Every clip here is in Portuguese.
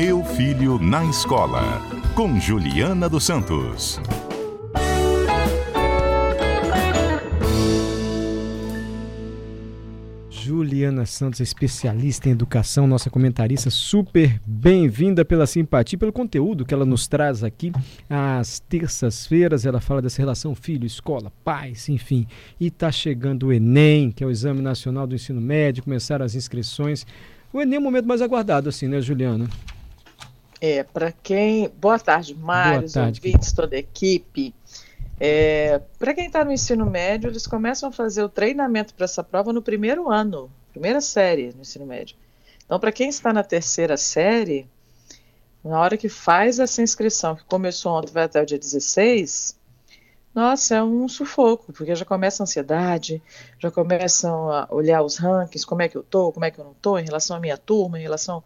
Meu Filho na Escola, com Juliana dos Santos. Juliana Santos, especialista em educação, nossa comentarista, super bem-vinda pela simpatia, pelo conteúdo que ela nos traz aqui às terças-feiras. Ela fala dessa relação filho, escola, pais, enfim. E está chegando o Enem, que é o Exame Nacional do Ensino Médio, começaram as inscrições. O Enem é o momento mais aguardado, assim, né, Juliana? É, para quem. Boa tarde, Mário, ouvintes, toda a equipe. É, para quem está no ensino médio, eles começam a fazer o treinamento para essa prova no primeiro ano, primeira série no ensino médio. Então, para quem está na terceira série, na hora que faz essa inscrição, que começou ontem, vai até o dia 16, nossa, é um sufoco, porque já começa a ansiedade, já começam a olhar os rankings, como é que eu estou, como é que eu não estou, em relação à minha turma, em relação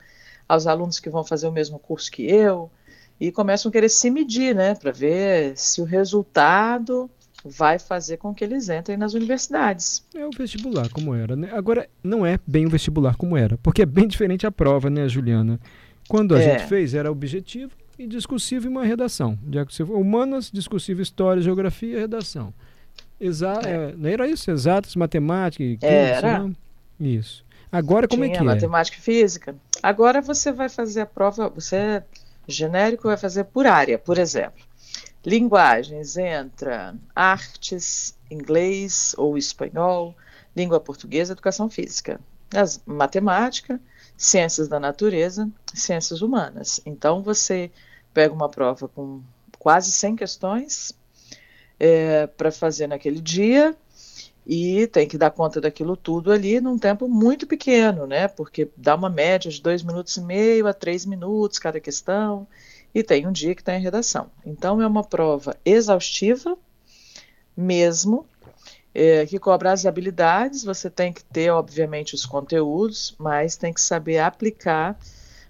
aos alunos que vão fazer o mesmo curso que eu, e começam a querer se medir, né, para ver se o resultado vai fazer com que eles entrem nas universidades. É o vestibular como era, né? Agora não é bem o vestibular como era, porque é bem diferente a prova, né, Juliana? Quando a é. gente fez era objetivo e discursivo e uma redação. Humanas, discursivo, história, geografia, redação. Exa é. É, não era isso? Exatas, matemática, química, era. Não? Isso. Agora como Tinha é que matemática é? Matemática e física. Agora você vai fazer a prova, você genérico vai fazer por área, por exemplo. Linguagens entra artes, inglês ou espanhol, língua portuguesa, educação física. As, matemática, ciências da natureza, ciências humanas. Então você pega uma prova com quase 100 questões é, para fazer naquele dia e tem que dar conta daquilo tudo ali num tempo muito pequeno, né? Porque dá uma média de dois minutos e meio a três minutos cada questão, e tem um dia que está em redação. Então é uma prova exaustiva, mesmo, é, que cobra as habilidades. Você tem que ter, obviamente, os conteúdos, mas tem que saber aplicar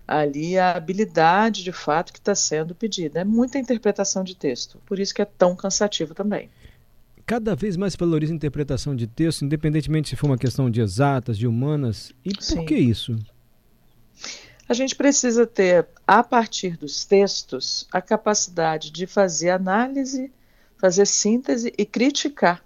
ali a habilidade de fato que está sendo pedida. É muita interpretação de texto, por isso que é tão cansativo também cada vez mais valoriza a interpretação de texto, independentemente se for uma questão de exatas, de humanas. E Sim. por que isso? A gente precisa ter, a partir dos textos, a capacidade de fazer análise, fazer síntese e criticar.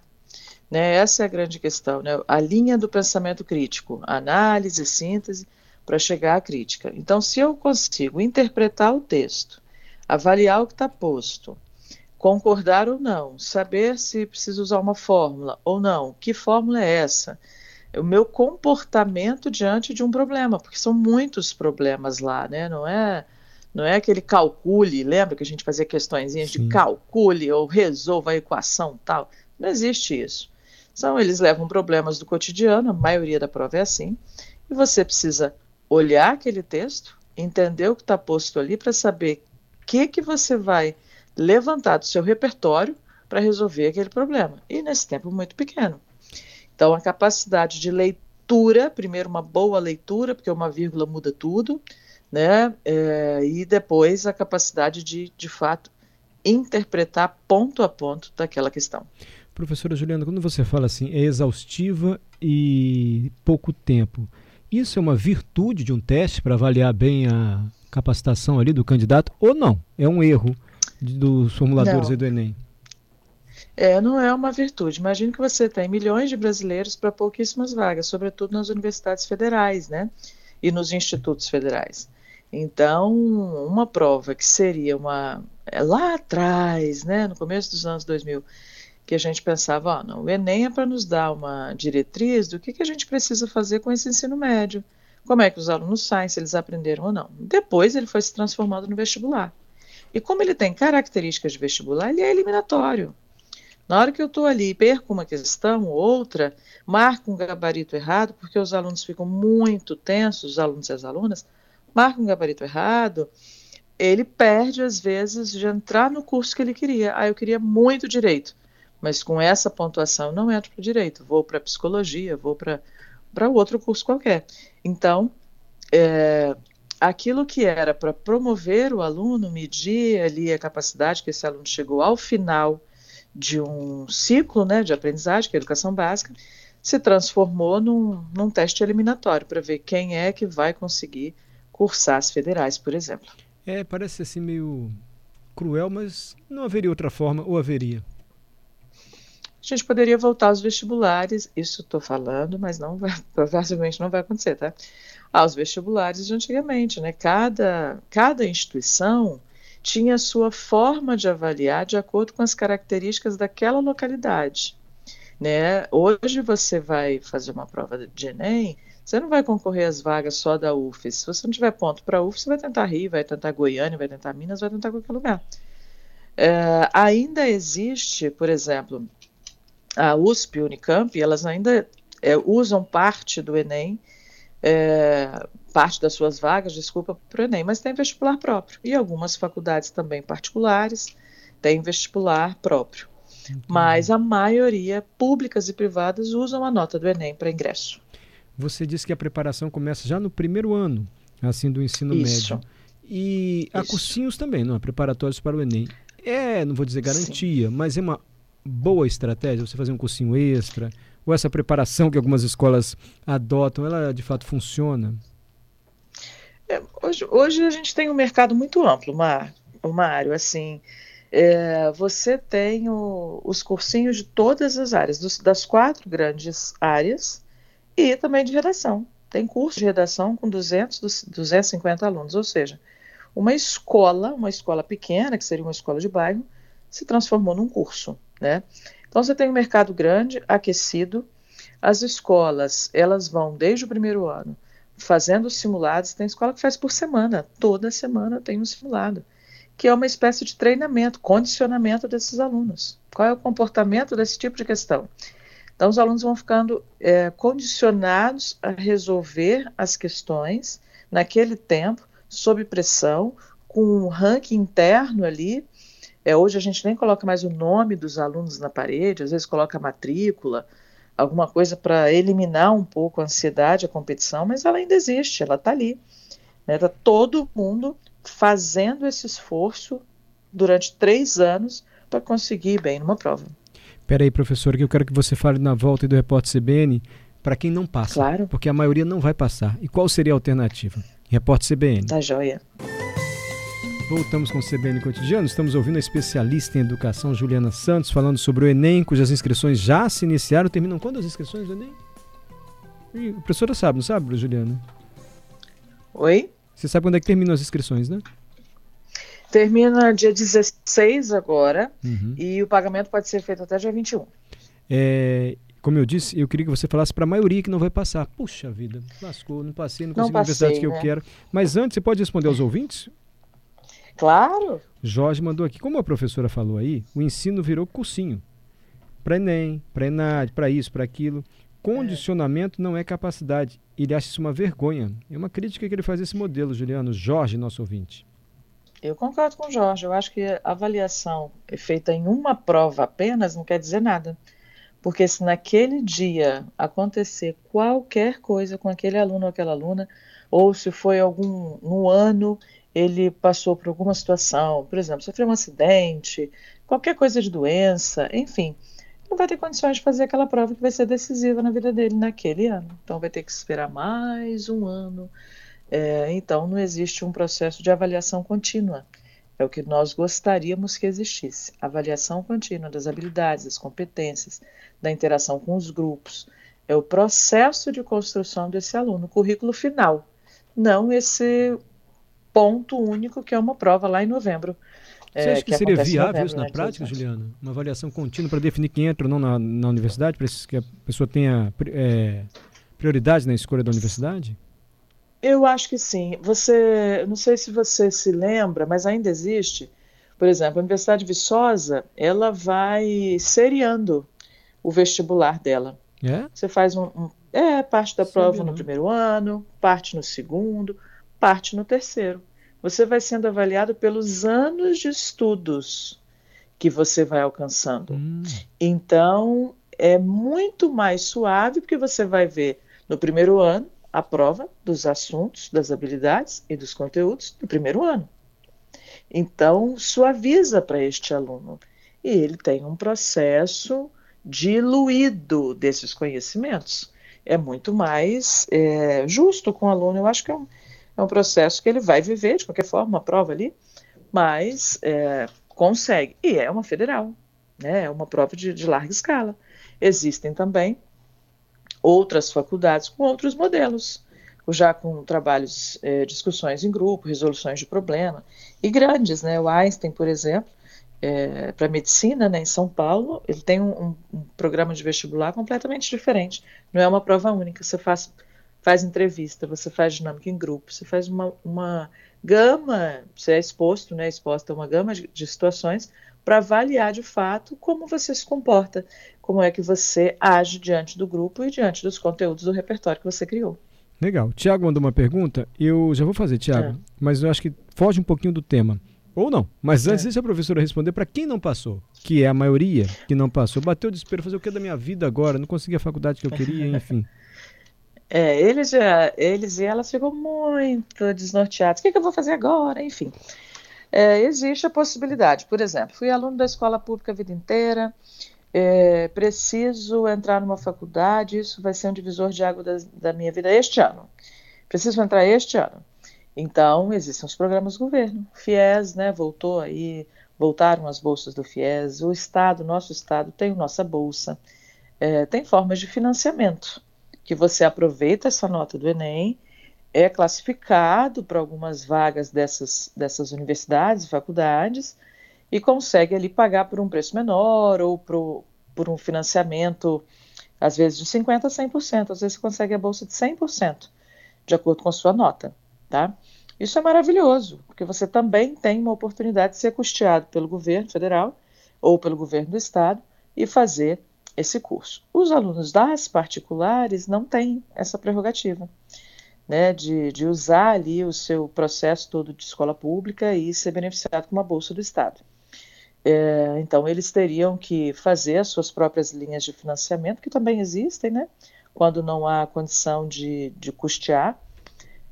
Né? Essa é a grande questão, né? a linha do pensamento crítico, análise, síntese, para chegar à crítica. Então, se eu consigo interpretar o texto, avaliar o que está posto, concordar ou não, saber se precisa usar uma fórmula ou não, que fórmula é essa? O meu comportamento diante de um problema, porque são muitos problemas lá, né? Não é, não é aquele calcule, lembra que a gente fazia questões de calcule ou resolva a equação tal? Não existe isso. Então, eles levam problemas do cotidiano, a maioria da prova é assim, e você precisa olhar aquele texto, entender o que está posto ali para saber o que, que você vai levantar do seu repertório para resolver aquele problema. E nesse tempo muito pequeno. Então, a capacidade de leitura, primeiro uma boa leitura, porque uma vírgula muda tudo, né? É, e depois a capacidade de, de fato, interpretar ponto a ponto daquela questão. Professora Juliana, quando você fala assim, é exaustiva e pouco tempo, isso é uma virtude de um teste para avaliar bem a capacitação ali do candidato ou não? É um erro dos formuladores do Enem? É, não é uma virtude. Imagine que você tem milhões de brasileiros para pouquíssimas vagas, sobretudo nas universidades federais, né? E nos institutos federais. Então, uma prova que seria uma. É lá atrás, né, no começo dos anos 2000, que a gente pensava, ó, não, o Enem é para nos dar uma diretriz do que, que a gente precisa fazer com esse ensino médio, como é que os alunos saem, se eles aprenderam ou não. Depois ele foi se transformando no vestibular. E como ele tem características de vestibular, ele é eliminatório. Na hora que eu estou ali e perco uma questão ou outra, marco um gabarito errado, porque os alunos ficam muito tensos, os alunos e as alunas, marcam um gabarito errado, ele perde, às vezes, de entrar no curso que ele queria. Ah, eu queria muito direito, mas com essa pontuação não entro para direito, vou para psicologia, vou para outro curso qualquer. Então, é, aquilo que era para promover o aluno, medir ali a capacidade que esse aluno chegou ao final de um ciclo né, de aprendizagem, que é a educação básica, se transformou num, num teste eliminatório para ver quem é que vai conseguir cursar as federais, por exemplo. É, parece assim meio cruel, mas não haveria outra forma, ou haveria? A gente poderia voltar aos vestibulares, isso estou falando, mas não vai, provavelmente não vai acontecer, tá? Aos vestibulares de antigamente, né? Cada, cada instituição tinha a sua forma de avaliar de acordo com as características daquela localidade. Né? Hoje você vai fazer uma prova de Enem, você não vai concorrer às vagas só da UFES. Se você não tiver ponto para a UFES, você vai tentar Rio, vai tentar Goiânia, vai tentar Minas, vai tentar qualquer lugar. É, ainda existe, por exemplo, a USP e Unicamp, elas ainda é, usam parte do Enem, é, parte das suas vagas, desculpa, para o Enem, mas tem vestibular próprio. E algumas faculdades também particulares têm vestibular próprio. Entendi. Mas a maioria, públicas e privadas, usam a nota do Enem para ingresso. Você disse que a preparação começa já no primeiro ano, assim, do ensino Isso. médio. E há Isso. cursinhos também, não? Preparatórios para o Enem. É, não vou dizer garantia, Sim. mas é uma boa estratégia você fazer um cursinho extra, ou essa preparação que algumas escolas adotam, ela de fato funciona? É, hoje, hoje a gente tem um mercado muito amplo, Mar, Mário, assim, é, você tem o, os cursinhos de todas as áreas, dos, das quatro grandes áreas, e também de redação. Tem curso de redação com 200, 250 alunos, ou seja, uma escola, uma escola pequena, que seria uma escola de bairro, se transformou num curso, né? Então você tem um mercado grande, aquecido, as escolas, elas vão desde o primeiro ano fazendo simulados, tem escola que faz por semana, toda semana tem um simulado, que é uma espécie de treinamento, condicionamento desses alunos. Qual é o comportamento desse tipo de questão? Então, os alunos vão ficando é, condicionados a resolver as questões naquele tempo, sob pressão, com um ranking interno ali. É, hoje a gente nem coloca mais o nome dos alunos na parede, às vezes coloca a matrícula, alguma coisa para eliminar um pouco a ansiedade, a competição, mas ela ainda existe, ela está ali. Está né? todo mundo fazendo esse esforço durante três anos para conseguir ir bem numa prova. Espera aí, professor, que eu quero que você fale na volta do repórter CBN para quem não passa. Claro. Porque a maioria não vai passar. E qual seria a alternativa? Repórter CBN. Tá joia. Voltamos com o CBN Cotidiano. Estamos ouvindo a especialista em educação Juliana Santos falando sobre o Enem, cujas inscrições já se iniciaram. Terminam quando as inscrições do Enem? E a professora sabe, não sabe, Juliana? Oi? Você sabe quando é que terminam as inscrições, né? Termina dia 16 agora uhum. e o pagamento pode ser feito até dia 21. É, como eu disse, eu queria que você falasse para a maioria que não vai passar. Puxa vida, lascou, não passei, não consegui a universidade que né? eu quero. Mas antes, você pode responder aos ouvintes? Claro. Jorge mandou aqui, como a professora falou aí, o ensino virou cursinho. Para Enem, para Enad, para isso, para aquilo. Condicionamento é. não é capacidade. Ele acha isso uma vergonha. É uma crítica que ele faz esse modelo, Juliano. Jorge, nosso ouvinte. Eu concordo com o Jorge. Eu acho que a avaliação é feita em uma prova apenas não quer dizer nada. Porque se naquele dia acontecer qualquer coisa com aquele aluno ou aquela aluna, ou se foi algum no ano ele passou por alguma situação, por exemplo, sofreu um acidente, qualquer coisa de doença, enfim, não vai ter condições de fazer aquela prova que vai ser decisiva na vida dele naquele ano. Então vai ter que esperar mais um ano é, então, não existe um processo de avaliação contínua. É o que nós gostaríamos que existisse. Avaliação contínua das habilidades, das competências, da interação com os grupos. É o processo de construção desse aluno, o currículo final, não esse ponto único que é uma prova lá em novembro. Você acha é, que, que, seria viável isso na né, prática, Juliana? Uma avaliação contínua para definir quem entra ou não na, na universidade, para que a pessoa tenha é, prioridade na escolha da universidade? Eu acho que sim. Você, não sei se você se lembra, mas ainda existe. Por exemplo, a Universidade de Viçosa, ela vai seriando o vestibular dela. É? Você faz um, um é parte da prova no primeiro ano, parte no segundo, parte no terceiro. Você vai sendo avaliado pelos anos de estudos que você vai alcançando. Hum. Então, é muito mais suave porque você vai ver no primeiro ano a prova dos assuntos, das habilidades e dos conteúdos do primeiro ano. Então, suaviza para este aluno. E ele tem um processo diluído desses conhecimentos. É muito mais é, justo com o aluno. Eu acho que é um, é um processo que ele vai viver de qualquer forma, uma prova ali, mas é, consegue. E é uma federal, né? é uma prova de, de larga escala. Existem também outras faculdades com outros modelos, já com trabalhos, é, discussões em grupo, resoluções de problema, e grandes, né? O Einstein, por exemplo, é, para medicina, né, em São Paulo, ele tem um, um, programa de vestibular completamente diferente. Não é uma prova única. Você faz, faz entrevista, você faz dinâmica em grupo, você faz uma, uma gama, você é exposto, né, exposta a uma gama de, de situações para avaliar de fato como você se comporta, como é que você age diante do grupo e diante dos conteúdos do repertório que você criou. Legal. Tiago mandou uma pergunta, eu já vou fazer, Tiago, é. mas eu acho que foge um pouquinho do tema. Ou não. Mas antes, é. deixa a professora responder para quem não passou, que é a maioria que não passou. Bateu o desespero, fazer o que da minha vida agora? Não consegui a faculdade que eu queria, enfim. É, eles, já, eles e elas ficam muito desnorteados. O que, que eu vou fazer agora? Enfim. É, existe a possibilidade. Por exemplo, fui aluno da escola pública a vida inteira, é, preciso entrar numa faculdade, isso vai ser um divisor de água da, da minha vida este ano. Preciso entrar este ano. Então, existem os programas do governo. FIES, né, voltou aí, voltaram as bolsas do FIES. O Estado, nosso Estado, tem nossa bolsa. É, tem formas de financiamento, que você aproveita essa nota do Enem, é classificado para algumas vagas dessas, dessas universidades e faculdades e consegue ali pagar por um preço menor ou pro, por um financiamento, às vezes de 50% a 100%, às vezes você consegue a bolsa de 100%, de acordo com a sua nota, tá? Isso é maravilhoso, porque você também tem uma oportunidade de ser custeado pelo governo federal ou pelo governo do estado e fazer esse curso. Os alunos das particulares não têm essa prerrogativa, né, de, de usar ali o seu processo todo de escola pública e ser beneficiado com uma bolsa do estado. É, então, eles teriam que fazer as suas próprias linhas de financiamento, que também existem, né, quando não há condição de, de custear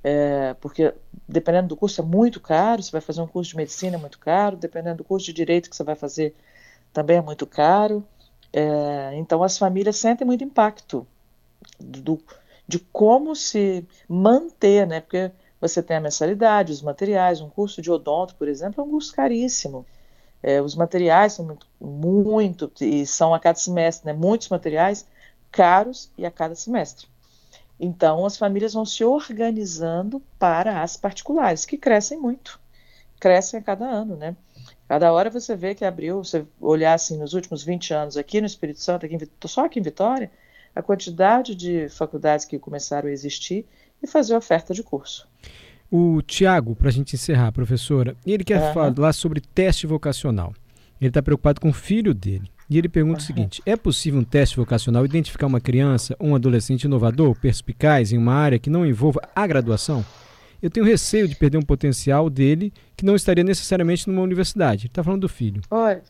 é, porque dependendo do curso é muito caro, você vai fazer um curso de medicina é muito caro, dependendo do curso de direito que você vai fazer também é muito caro. É, então as famílias sentem muito impacto do, de como se manter, né? Porque você tem a mensalidade, os materiais, um curso de odonto, por exemplo, é um curso caríssimo. É, os materiais são muito, muito, e são a cada semestre, né? Muitos materiais caros e a cada semestre. Então, as famílias vão se organizando para as particulares, que crescem muito, crescem a cada ano, né? Cada hora você vê que abriu, você olhar assim nos últimos 20 anos aqui no Espírito Santo, aqui em, só aqui em Vitória, a quantidade de faculdades que começaram a existir e fazer oferta de curso. O Tiago, para a gente encerrar, professora, ele quer uhum. falar sobre teste vocacional. Ele está preocupado com o filho dele. E ele pergunta uhum. o seguinte: é possível um teste vocacional identificar uma criança ou um adolescente inovador, perspicaz em uma área que não envolva a graduação? Eu tenho receio de perder um potencial dele que não estaria necessariamente numa universidade. Está falando do filho. Olha,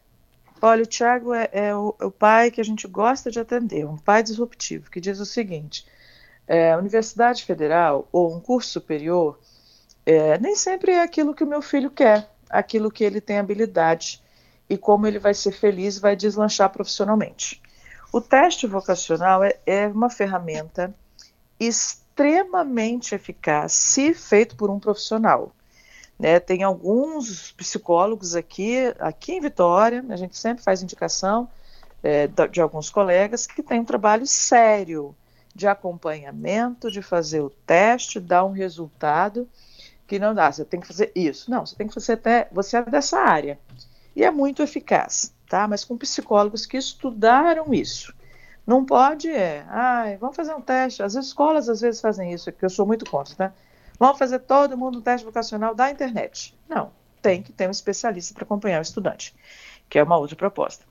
olha o Tiago é, é, o, é, o, pai que a gente gosta de atender, um pai disruptivo, que diz o seguinte: é, Universidade Federal ou um curso superior é, nem sempre é aquilo que o meu filho quer, aquilo que ele tem habilidade e como ele vai ser feliz vai deslanchar profissionalmente. O teste vocacional é, é uma ferramenta extremamente eficaz se feito por um profissional. Né, tem alguns psicólogos aqui, aqui em Vitória, a gente sempre faz indicação é, de alguns colegas que tem um trabalho sério de acompanhamento, de fazer o teste, dar um resultado que não dá, você tem que fazer isso. Não, você tem que fazer até, você é dessa área e é muito eficaz, tá? Mas com psicólogos que estudaram isso. Não pode é, ai, vamos fazer um teste. As escolas às vezes fazem isso, que eu sou muito contra, tá? Vamos fazer todo mundo um teste vocacional da internet. Não, tem que ter um especialista para acompanhar o estudante, que é uma outra proposta.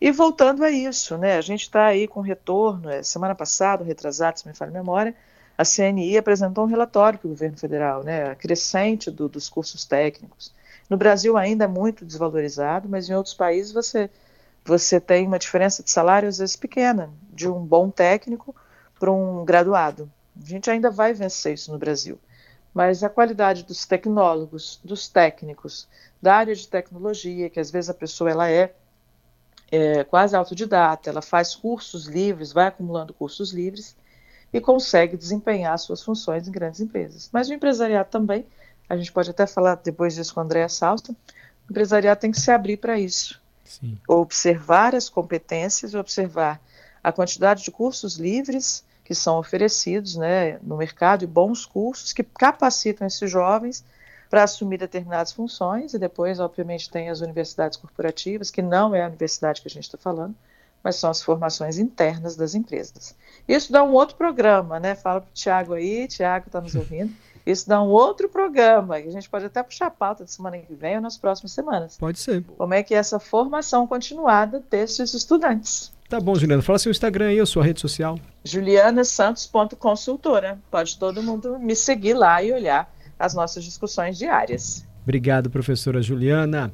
E voltando a isso, né? A gente está aí com retorno. É, semana passada, retrasado, se me falha a memória, a CNI apresentou um relatório para o governo federal, né? Crescente do, dos cursos técnicos. No Brasil ainda é muito desvalorizado, mas em outros países você, você tem uma diferença de salário às vezes pequena, de um bom técnico para um graduado. A gente ainda vai vencer isso no Brasil. Mas a qualidade dos tecnólogos, dos técnicos, da área de tecnologia, que às vezes a pessoa ela é, é quase autodidata, ela faz cursos livres, vai acumulando cursos livres, e consegue desempenhar suas funções em grandes empresas. Mas o empresariado também, a gente pode até falar depois disso com a Andréa Salsa, o empresariado tem que se abrir para isso. Sim. Observar as competências, observar a quantidade de cursos livres que são oferecidos né, no mercado e bons cursos que capacitam esses jovens para assumir determinadas funções e depois, obviamente, tem as universidades corporativas, que não é a universidade que a gente está falando, mas são as formações internas das empresas. Isso dá um outro programa, né? Fala para o Tiago aí, Tiago está nos ouvindo. Isso dá um outro programa, que a gente pode até puxar a pauta de semana que vem ou nas próximas semanas. Pode ser. Como é que é essa formação continuada desses estudantes. Tá bom, Juliana. Fala seu Instagram aí, a sua rede social. julianasantos.consultora. Pode todo mundo me seguir lá e olhar as nossas discussões diárias. Obrigado, professora Juliana.